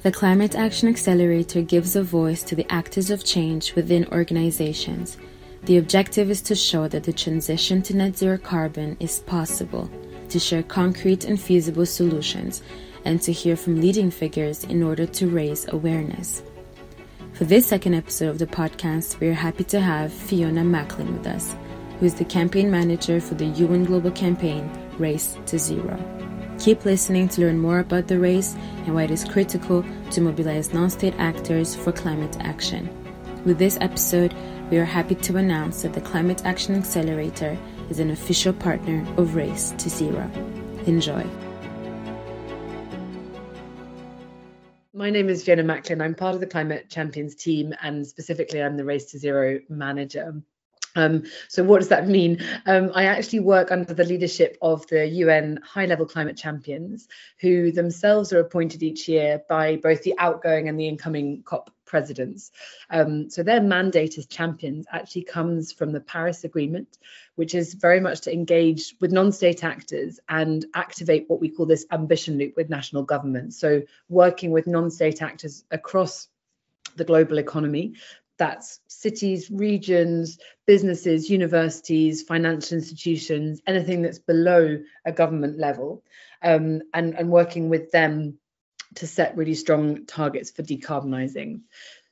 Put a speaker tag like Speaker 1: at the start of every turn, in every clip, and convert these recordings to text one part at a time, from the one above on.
Speaker 1: The Climate Action Accelerator gives a voice to the actors of change within organizations. The objective is to show that the transition to net zero carbon is possible, to share concrete and feasible solutions, and to hear from leading figures in order to raise awareness. For this second episode of the podcast, we are happy to have Fiona Macklin with us, who is the campaign manager for the UN Global campaign Race to Zero. Keep listening to learn more about the race and why it is critical to mobilize non state actors for climate action. With this episode, we are happy to announce that the Climate Action Accelerator is an official partner of Race to Zero. Enjoy.
Speaker 2: My name is Fiona Macklin. I'm part of the Climate Champions team, and specifically, I'm the Race to Zero manager. Um, so what does that mean? Um, I actually work under the leadership of the UN High Level Climate Champions, who themselves are appointed each year by both the outgoing and the incoming COP presidents. Um, so their mandate as champions actually comes from the Paris Agreement, which is very much to engage with non-state actors and activate what we call this ambition loop with national governments. So working with non-state actors across the global economy that's cities, regions, businesses, universities, financial institutions, anything that's below a government level, um, and, and working with them to set really strong targets for decarbonising.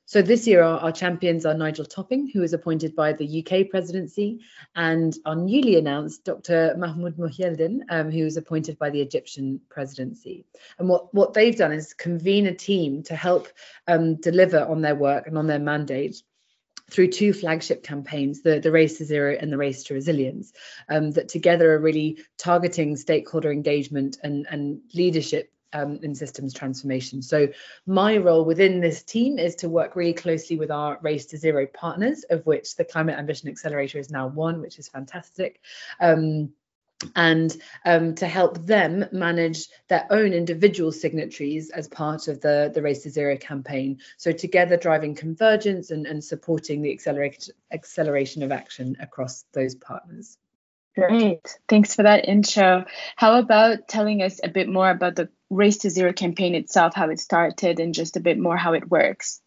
Speaker 2: So this year, our, our, champions are Nigel Topping, who was appointed by the UK presidency, and our newly announced Dr. Mahmoud Mohyeldin, um, who was appointed by the Egyptian presidency. And what, what they've done is convene a team to help um, deliver on their work and on their mandate through two flagship campaigns, the, the Race to Zero and the Race to Resilience, um, that together are really targeting stakeholder engagement and, and leadership um, in systems transformation. So my role within this team is to work really closely with our Race to Zero partners, of which the Climate Ambition Accelerator is now one, which is fantastic. Um, and um, to help them manage their own individual signatories as part of the, the Race to Zero campaign. So together driving convergence and, and supporting the acceleration of action across those partners.
Speaker 3: Great. Thanks for that intro. How about telling us a bit more about the Race to Zero campaign itself, how it started, and just a bit more how it works?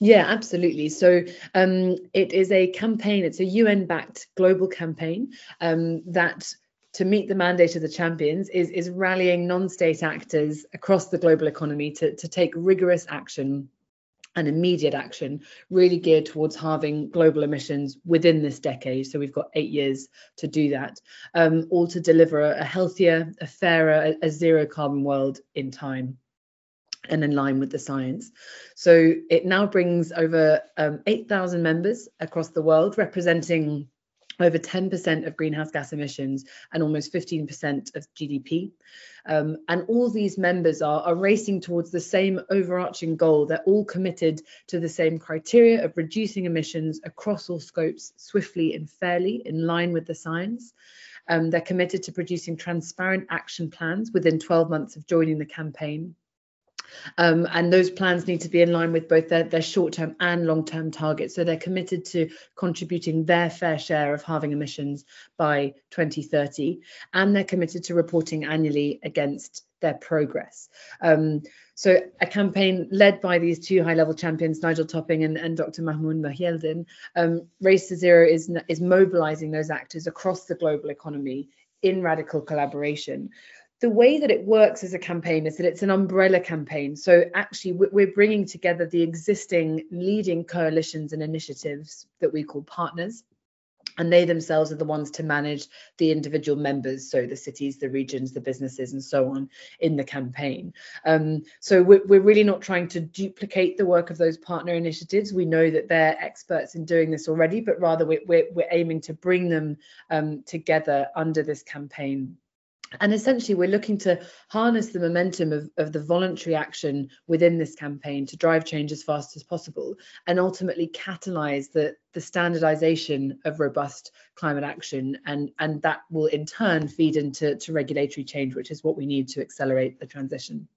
Speaker 2: Yeah, absolutely. So um, it is a campaign, it's a UN backed global campaign um, that to meet the mandate of the champions is, is rallying non-state actors across the global economy to, to take rigorous action and immediate action really geared towards halving global emissions within this decade. So we've got eight years to do that, um, all to deliver a, healthier, a fairer, a, a zero carbon world in time and in line with the science. So it now brings over um, 8,000 members across the world, representing over 10% of greenhouse gas emissions and almost 15% of GDP. Um, and all these members are, are racing towards the same overarching goal. They're all committed to the same criteria of reducing emissions across all scopes swiftly and fairly in line with the science. Um, they're committed to producing transparent action plans within 12 months of joining the campaign. Um, and those plans need to be in line with both their, their short term and long term targets. So they're committed to contributing their fair share of halving emissions by 2030. And they're committed to reporting annually against their progress. Um, so a campaign led by these two high-level champions, Nigel Topping and, and Dr. Mahmoud Mohyeldin, um, Race to Zero is, is mobilizing those actors across the global economy in radical collaboration the way that it works as a campaign is that it's an umbrella campaign. So actually, we're bringing together the existing leading coalitions and initiatives that we call partners. And they themselves are the ones to manage the individual members, so the cities, the regions, the businesses, and so on in the campaign. Um, so we're, we're really not trying to duplicate the work of those partner initiatives. We know that they're experts in doing this already, but rather we're, we're, we're aiming to bring them um, together under this campaign and essentially, we're looking to harness the momentum of, of the voluntary action within this campaign to drive change as fast as possible and ultimately catalyze the, the standardization of robust climate action. And, and that will in turn feed into to regulatory change, which is what we need to accelerate the transition.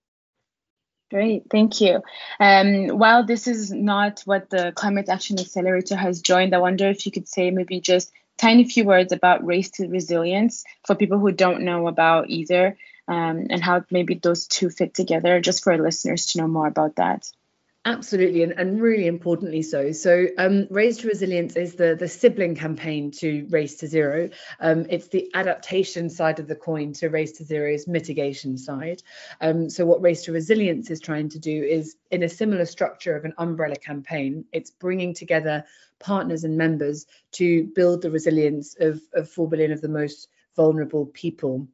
Speaker 3: Great, thank you. Um, while this is not what the Climate Action Accelerator has joined, I wonder if you could say maybe just tiny few words about race to resilience for people who don't know about either um, and how maybe those two fit together, just for our listeners to know more about that.
Speaker 2: Absolutely, and, and really importantly so. So, um, Race to Resilience is the, the sibling campaign to Race to Zero. Um, it's the adaptation side of the coin to Race to Zero's mitigation side. Um, so, what Race to Resilience is trying to do is, in a similar structure of an umbrella campaign, it's bringing together partners and members to build the resilience of, of 4 billion of the most vulnerable people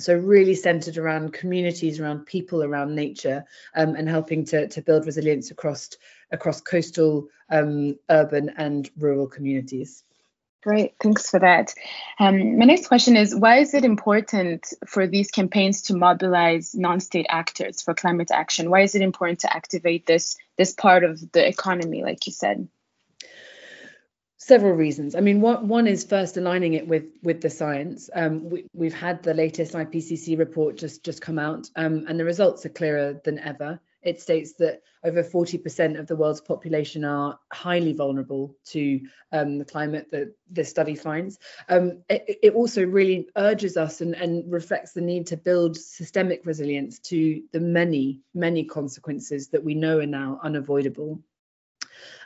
Speaker 2: so really centered around communities around people around nature um, and helping to, to build resilience across across coastal um, urban and rural communities
Speaker 3: Great, thanks for that. Um, my next question is Why is it important for these campaigns to mobilize non state actors for climate action? Why is it important to activate this, this part of the economy, like you said?
Speaker 2: Several reasons. I mean, one, one is first aligning it with with the science. Um, we, have had the latest IPCC report just just come out, um, and the results are clearer than ever. It states that over 40% of the world's population are highly vulnerable to um, the climate that this study finds. Um, it, it, also really urges us and, and reflects the need to build systemic resilience to the many, many consequences that we know are now unavoidable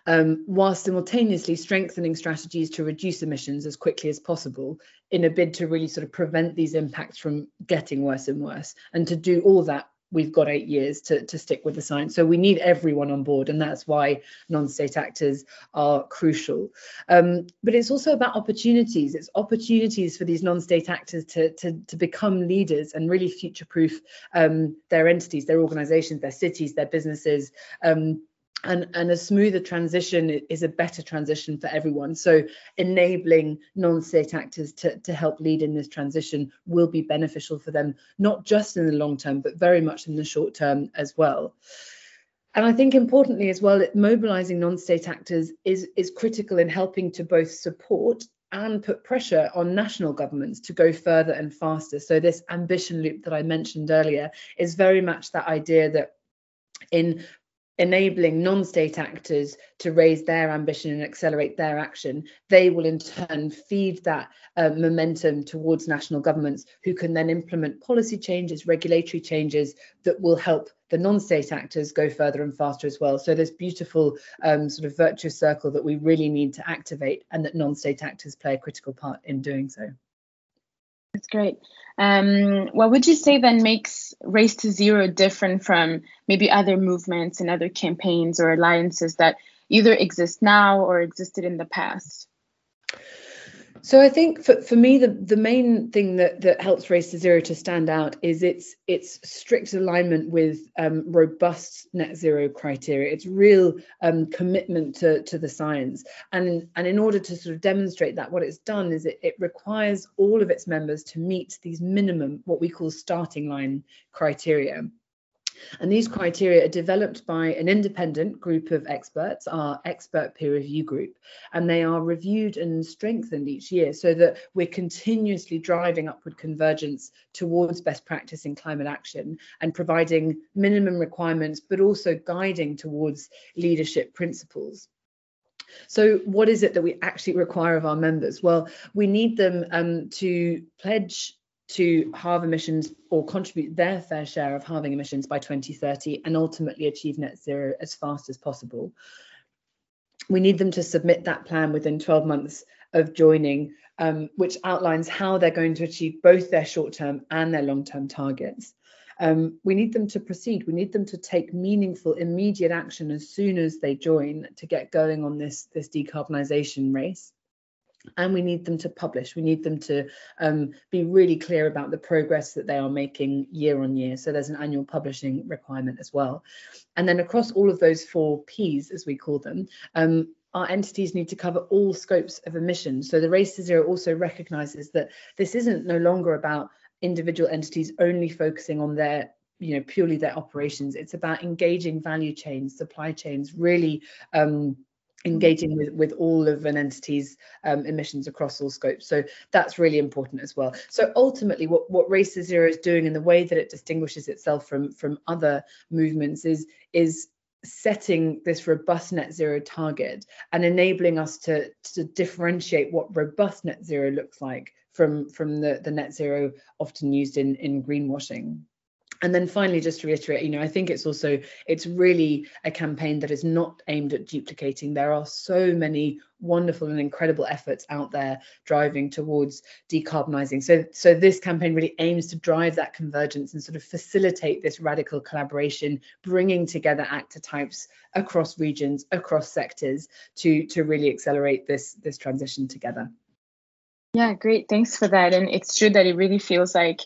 Speaker 2: um, while simultaneously strengthening strategies to reduce emissions as quickly as possible in a bid to really sort of prevent these impacts from getting worse and worse. And to do all that, we've got eight years to, to stick with the science. So we need everyone on board, and that's why non-state actors are crucial. Um, but it's also about opportunities. It's opportunities for these non-state actors to, to, to become leaders and really future-proof um, their entities, their organizations, their cities, their businesses, um, and, and a smoother transition is a better transition for everyone. So enabling non-state actors to, to help lead in this transition will be beneficial for them, not just in the long term, but very much in the short term as well. And I think importantly as well, mobilizing non-state actors is, is critical in helping to both support and put pressure on national governments to go further and faster. So this ambition loop that I mentioned earlier is very much that idea that in enabling non-state actors to raise their ambition and accelerate their action they will in turn feed that uh, momentum towards national governments who can then implement policy changes regulatory changes that will help the non-state actors go further and faster as well so this beautiful um, sort of virtuous circle that we really need to activate and that non-state actors play a critical part in doing so
Speaker 3: that's great. Um, what would you say then makes Race to Zero different from maybe other movements and other campaigns or alliances that either exist now or existed in the past?
Speaker 2: So I think for, for me the, the main thing that, that helps Race to Zero to stand out is its its strict alignment with um, robust net zero criteria. Its real um, commitment to, to the science. And, and in order to sort of demonstrate that, what it's done is it, it requires all of its members to meet these minimum, what we call starting line criteria. And these criteria are developed by an independent group of experts, our expert peer review group, and they are reviewed and strengthened each year so that we're continuously driving upward convergence towards best practice in climate action and providing minimum requirements, but also guiding towards leadership principles. So, what is it that we actually require of our members? Well, we need them um, to pledge to halve emissions or contribute their fair share of halving emissions by 2030 and ultimately achieve net zero as fast as possible. We need them to submit that plan within 12 months of joining, um, which outlines how they're going to achieve both their short term and their long term targets. Um, we need them to proceed. We need them to take meaningful, immediate action as soon as they join to get going on this, this decarbonisation race and we need them to publish. We need them to um, be really clear about the progress that they are making year on year. So there's an annual publishing requirement as well. And then across all of those four p's as we call them um, our entities need to cover all scopes of emissions so the race to zero also recognizes that this isn't no longer about individual entities only focusing on their you know purely their operations. It's about engaging value chains supply chains really um, engaging with, with all of an entity's um, emissions across all scopes. So that's really important as well. So ultimately what, what Race to Zero is doing and the way that it distinguishes itself from, from other movements is, is setting this robust net zero target and enabling us to, to differentiate what robust net zero looks like from from the the net zero often used in in greenwashing and then finally just to reiterate you know i think it's also it's really a campaign that is not aimed at duplicating. There are so many wonderful and incredible efforts out there driving towards decarbonizing. So so this campaign really aims to drive that convergence and sort of facilitate this radical collaboration bringing together actor types across regions across sectors to to really accelerate this this transition together.
Speaker 3: Yeah great. Thanks for that. And it's true that it really feels like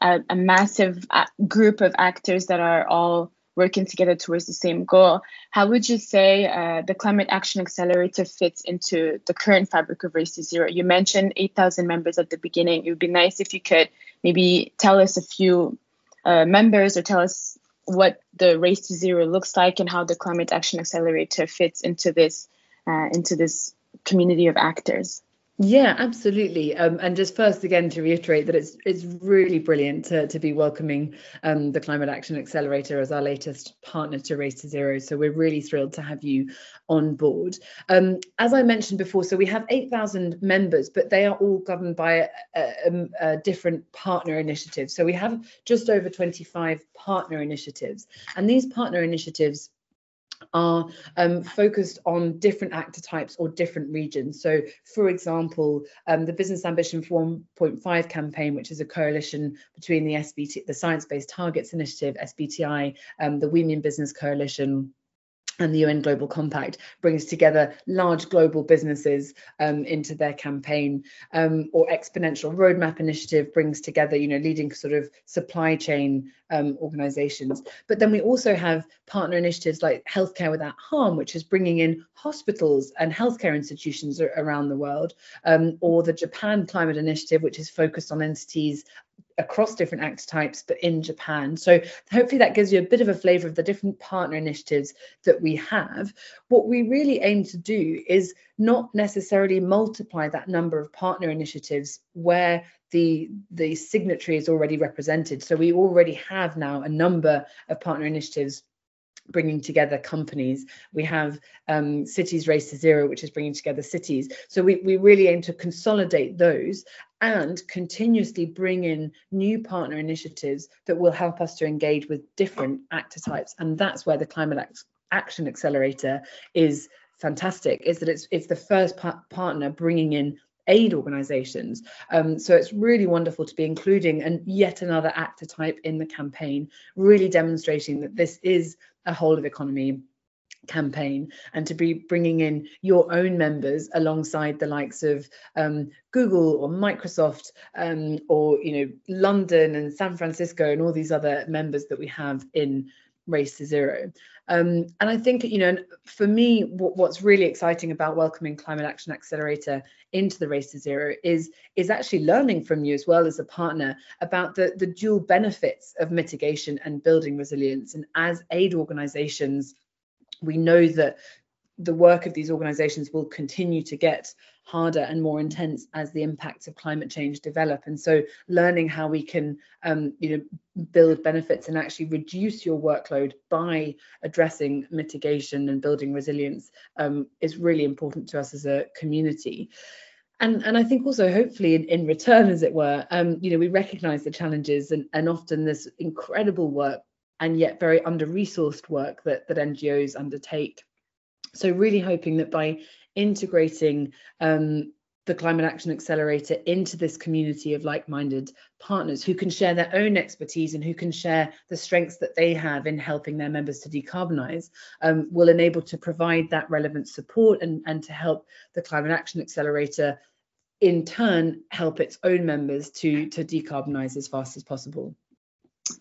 Speaker 3: a, a massive uh, group of actors that are all working together towards the same goal. How would you say uh, the Climate Action Accelerator fits into the current fabric of Race to Zero? You mentioned 8,000 members at the beginning. It would be nice if you could maybe tell us a few uh, members or tell us what the Race to Zero looks like and how the Climate Action Accelerator fits into this uh, into this community of actors.
Speaker 2: Yeah, absolutely. Um, and just first, again, to reiterate that it's it's really brilliant to, to be welcoming um, the Climate Action Accelerator as our latest partner to Race to Zero. So we're really thrilled to have you on board. Um, as I mentioned before, so we have 8,000 members, but they are all governed by a, a, a different partner initiatives. So we have just over 25 partner initiatives, and these partner initiatives are um, focused on different actor types or different regions. So, for example, um, the Business Ambition for 1.5 campaign, which is a coalition between the SBT, the Science Based Targets Initiative, SBTI, um, the We Mean Business Coalition, and the UN Global Compact brings together large global businesses um, into their campaign, um, or Exponential Roadmap Initiative brings together, you know, leading sort of supply chain um, organizations. But then we also have partner initiatives like Healthcare Without Harm, which is bringing in hospitals and healthcare institutions around the world, um, or the Japan Climate Initiative, which is focused on entities across different actor types, but in Japan. So hopefully that gives you a bit of a flavor of the different partner initiatives that we have. What we really aim to do is not necessarily multiply that number of partner initiatives where the the signatory is already represented. So we already have now a number of partner initiatives bringing together companies. We have um, Cities Race to Zero, which is bringing together cities. So we, we really aim to consolidate those and continuously bring in new partner initiatives that will help us to engage with different actor types. And that's where the Climate Action Accelerator is fantastic, is that it's, it's the first pa partner bringing in aid organizations. Um, so it's really wonderful to be including and yet another actor type in the campaign, really demonstrating that this is a whole of economy campaign and to be bringing in your own members alongside the likes of um, Google or Microsoft um, or you know London and San Francisco and all these other members that we have in race to zero um, and i think you know for me what, what's really exciting about welcoming climate action accelerator into the race to zero is is actually learning from you as well as a partner about the the dual benefits of mitigation and building resilience. And as aid organizations we know that the work of these organizations will continue to get harder and more intense as the impacts of climate change develop. And so learning how we can um, you know build benefits and actually reduce your workload by addressing mitigation and building resilience um, is really important to us as a community. And and I think also hopefully in, in return as it were um, you know we recognize the challenges and, and often this incredible work and yet very under resourced work that that NGOs undertake. So really hoping that by integrating um, the Climate Action Accelerator into this community of like-minded partners who can share their own expertise and who can share the strengths that they have in helping their members to decarbonize um, will enable to provide that relevant support and, and to help the Climate Action Accelerator in turn help its own members to, to decarbonize as fast as possible.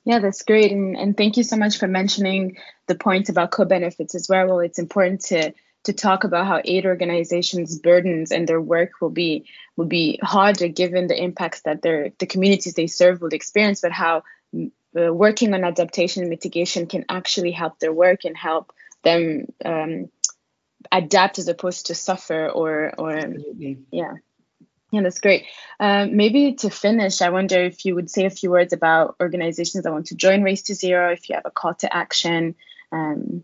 Speaker 3: Yeah, that's great. And, and thank you so much for mentioning the point about co-benefits as well. Well, it's important to to talk about how aid organizations' burdens and their work will be will be harder given the impacts that their the communities they serve will experience, but how uh, working on adaptation and mitigation can actually help their work and help them um, adapt as opposed to suffer or or Absolutely. yeah yeah, that's great. Um, maybe to finish, I wonder if you would say a few words about organizations that want to join Race to Zero, if you have a call to action, um,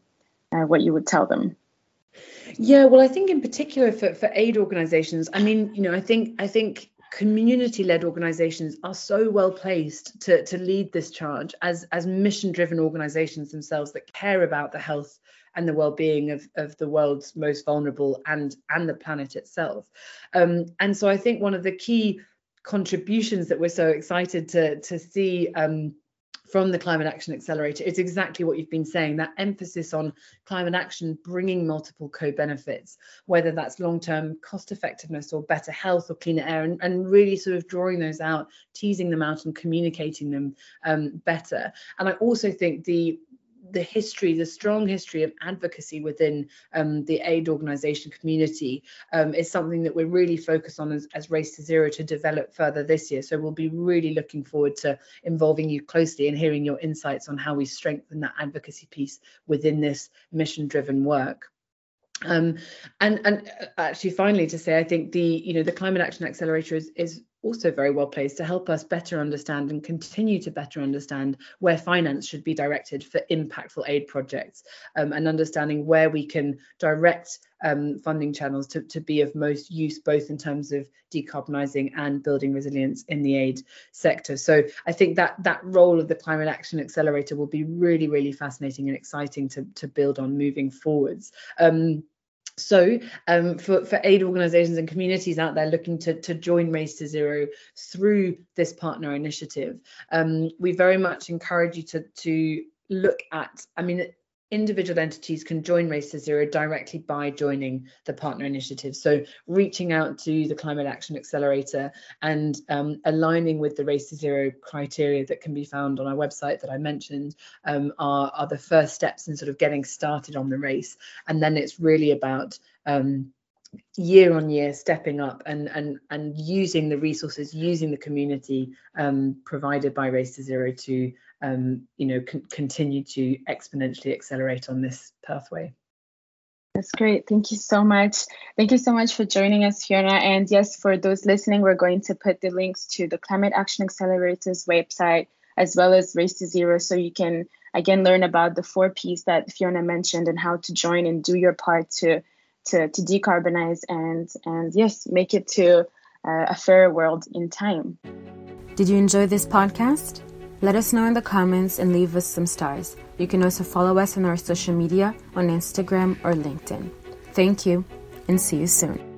Speaker 3: uh, what you would tell them.
Speaker 2: Yeah, well, I think in particular for, for aid organizations, I mean, you know, I think I think community-led organizations are so well placed to, to lead this charge as, as mission-driven organizations themselves that care about the health and the well-being of, of the world's most vulnerable and and the planet itself. Um, and so i think one of the key contributions that we're so excited to to see um, from the Climate Action Accelerator. It's exactly what you've been saying that emphasis on climate action bringing multiple co benefits, whether that's long term cost effectiveness or better health or cleaner air, and, and really sort of drawing those out, teasing them out, and communicating them um, better. And I also think the the history, the strong history of advocacy within um, the aid organization community um, is something that we're really focused on as, as, Race to Zero to develop further this year. So we'll be really looking forward to involving you closely and hearing your insights on how we strengthen that advocacy piece within this mission driven work. Um, and and uh, actually finally to say i think the you know the climate action accelerator is is also very well placed to help us better understand and continue to better understand where finance should be directed for impactful aid projects um, and understanding where we can direct um, funding channels to, to be of most use both in terms of decarbonising and building resilience in the aid sector. So i think that that role of the climate action accelerator will be really really fascinating and exciting to, to build on moving forwards. Um, so um, for, for aid organizations and communities out there looking to, to join Race to Zero through this partner initiative, um, we very much encourage you to, to look at, I mean, individual entities can join Race to Zero directly by joining the partner initiative. So reaching out to the Climate Action Accelerator and um, aligning with the Race to Zero criteria that can be found on our website that I mentioned um, are, are the first steps in sort of getting started on the race. And then it's really about um, year on year stepping up and and and using the resources using the community um, provided by race to zero to um, you know con- continue to exponentially accelerate on this pathway
Speaker 3: that's great thank you so much thank you so much for joining us fiona and yes for those listening we're going to put the links to the climate action accelerators website as well as race to zero so you can again learn about the four p's that fiona mentioned and how to join and do your part to to, to decarbonize and, and yes, make it to uh, a fairer world in time.
Speaker 1: Did you enjoy this podcast? Let us know in the comments and leave us some stars. You can also follow us on our social media on Instagram or LinkedIn. Thank you and see you soon.